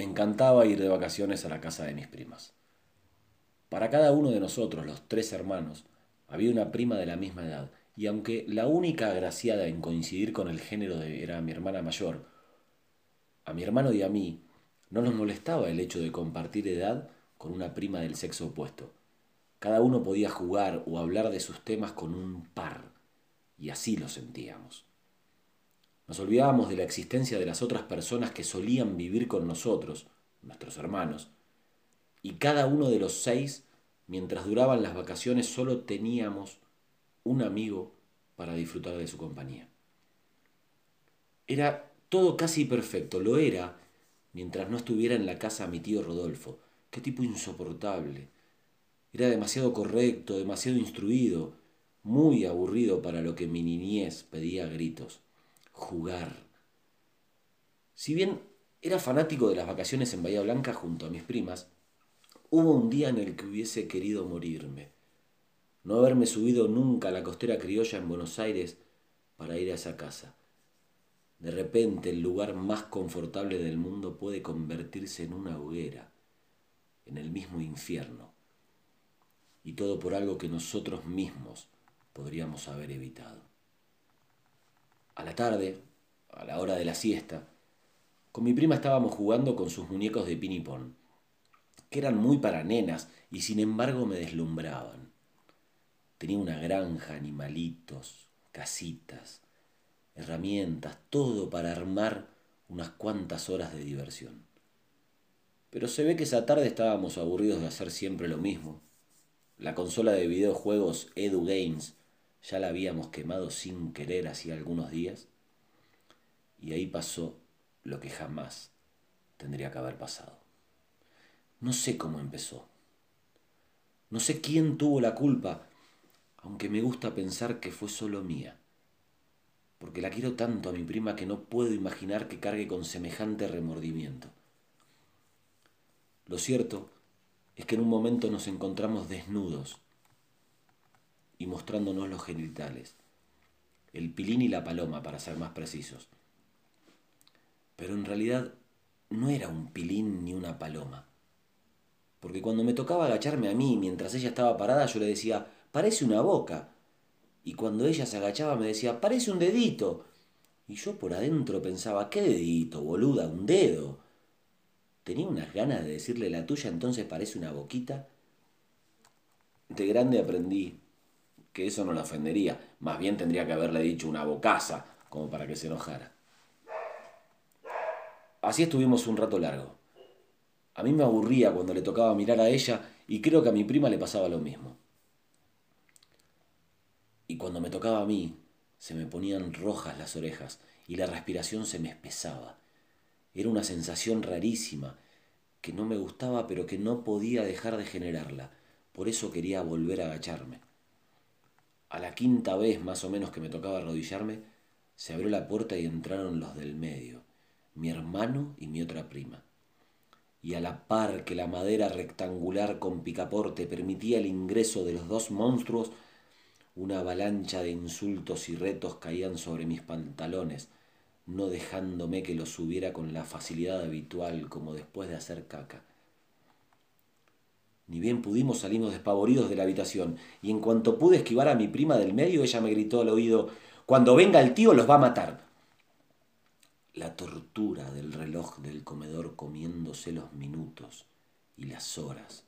Me encantaba ir de vacaciones a la casa de mis primas. Para cada uno de nosotros, los tres hermanos, había una prima de la misma edad, y aunque la única agraciada en coincidir con el género de, era mi hermana mayor, a mi hermano y a mí no nos molestaba el hecho de compartir edad con una prima del sexo opuesto. Cada uno podía jugar o hablar de sus temas con un par, y así lo sentíamos. Nos olvidábamos de la existencia de las otras personas que solían vivir con nosotros, nuestros hermanos, y cada uno de los seis, mientras duraban las vacaciones, solo teníamos un amigo para disfrutar de su compañía. Era todo casi perfecto, lo era mientras no estuviera en la casa mi tío Rodolfo. Qué tipo insoportable. Era demasiado correcto, demasiado instruido, muy aburrido para lo que mi niñez pedía a gritos jugar. Si bien era fanático de las vacaciones en Bahía Blanca junto a mis primas, hubo un día en el que hubiese querido morirme. No haberme subido nunca a la costera criolla en Buenos Aires para ir a esa casa. De repente el lugar más confortable del mundo puede convertirse en una hoguera, en el mismo infierno. Y todo por algo que nosotros mismos podríamos haber evitado a la tarde, a la hora de la siesta, con mi prima estábamos jugando con sus muñecos de pinipón, que eran muy para nenas y sin embargo me deslumbraban. Tenía una granja, animalitos, casitas, herramientas, todo para armar unas cuantas horas de diversión. Pero se ve que esa tarde estábamos aburridos de hacer siempre lo mismo. La consola de videojuegos Edu Games ya la habíamos quemado sin querer hacía algunos días, y ahí pasó lo que jamás tendría que haber pasado. No sé cómo empezó. No sé quién tuvo la culpa, aunque me gusta pensar que fue solo mía, porque la quiero tanto a mi prima que no puedo imaginar que cargue con semejante remordimiento. Lo cierto es que en un momento nos encontramos desnudos y mostrándonos los genitales, el pilín y la paloma para ser más precisos. Pero en realidad no era un pilín ni una paloma, porque cuando me tocaba agacharme a mí mientras ella estaba parada yo le decía, parece una boca, y cuando ella se agachaba me decía, parece un dedito, y yo por adentro pensaba, ¿qué dedito, boluda? Un dedo. Tenía unas ganas de decirle la tuya, entonces parece una boquita. De grande aprendí que eso no la ofendería. Más bien tendría que haberle dicho una bocaza, como para que se enojara. Así estuvimos un rato largo. A mí me aburría cuando le tocaba mirar a ella y creo que a mi prima le pasaba lo mismo. Y cuando me tocaba a mí, se me ponían rojas las orejas y la respiración se me espesaba. Era una sensación rarísima, que no me gustaba pero que no podía dejar de generarla. Por eso quería volver a agacharme. A la quinta vez más o menos que me tocaba arrodillarme, se abrió la puerta y entraron los del medio, mi hermano y mi otra prima. Y a la par que la madera rectangular con picaporte permitía el ingreso de los dos monstruos, una avalancha de insultos y retos caían sobre mis pantalones, no dejándome que los subiera con la facilidad habitual como después de hacer caca. Ni bien pudimos salimos despavoridos de la habitación, y en cuanto pude esquivar a mi prima del medio, ella me gritó al oído, Cuando venga el tío los va a matar. La tortura del reloj del comedor comiéndose los minutos y las horas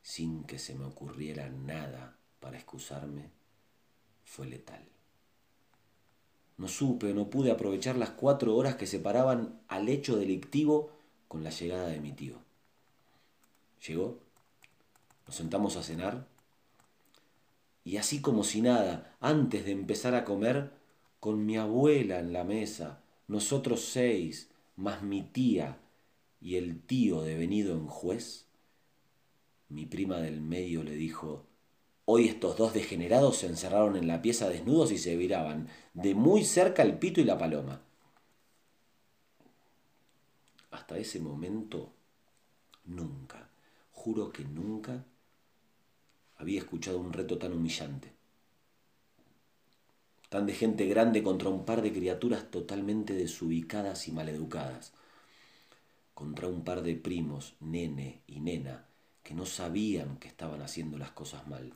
sin que se me ocurriera nada para excusarme fue letal. No supe, no pude aprovechar las cuatro horas que separaban al hecho delictivo con la llegada de mi tío. Llegó nos sentamos a cenar y así como si nada, antes de empezar a comer, con mi abuela en la mesa, nosotros seis, más mi tía y el tío devenido en juez, mi prima del medio le dijo, hoy estos dos degenerados se encerraron en la pieza desnudos y se viraban de muy cerca el pito y la paloma. Hasta ese momento, nunca, juro que nunca había escuchado un reto tan humillante. Tan de gente grande contra un par de criaturas totalmente desubicadas y maleducadas. Contra un par de primos, nene y nena, que no sabían que estaban haciendo las cosas mal.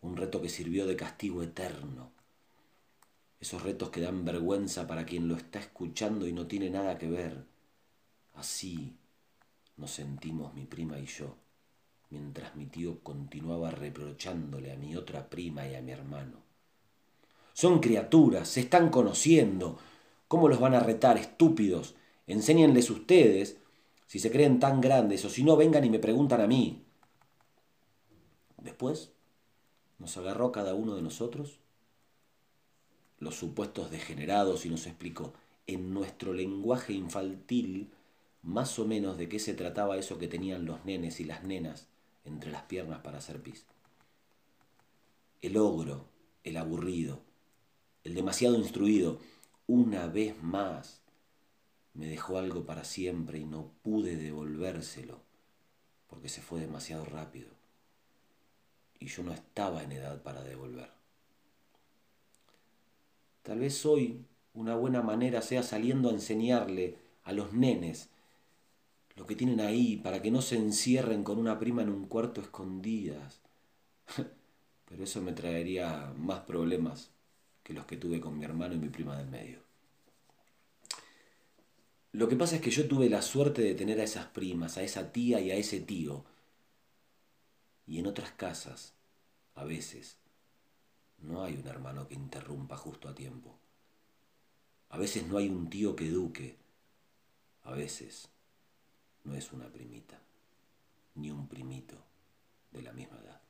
Un reto que sirvió de castigo eterno. Esos retos que dan vergüenza para quien lo está escuchando y no tiene nada que ver. Así nos sentimos mi prima y yo, mientras mi tío continuaba reprochándole a mi otra prima y a mi hermano. Son criaturas, se están conociendo. ¿Cómo los van a retar, estúpidos? Enséñenles ustedes, si se creen tan grandes, o si no, vengan y me preguntan a mí. Después nos agarró cada uno de nosotros los supuestos degenerados y nos explicó en nuestro lenguaje infantil más o menos de qué se trataba eso que tenían los nenes y las nenas entre las piernas para hacer pis. El ogro, el aburrido, el demasiado instruido, una vez más me dejó algo para siempre y no pude devolvérselo porque se fue demasiado rápido y yo no estaba en edad para devolver. Tal vez hoy una buena manera sea saliendo a enseñarle a los nenes lo que tienen ahí para que no se encierren con una prima en un cuarto escondidas. Pero eso me traería más problemas que los que tuve con mi hermano y mi prima del medio. Lo que pasa es que yo tuve la suerte de tener a esas primas, a esa tía y a ese tío. Y en otras casas, a veces, no hay un hermano que interrumpa justo a tiempo. A veces no hay un tío que eduque. A veces no es una primita, ni un primito de la misma edad.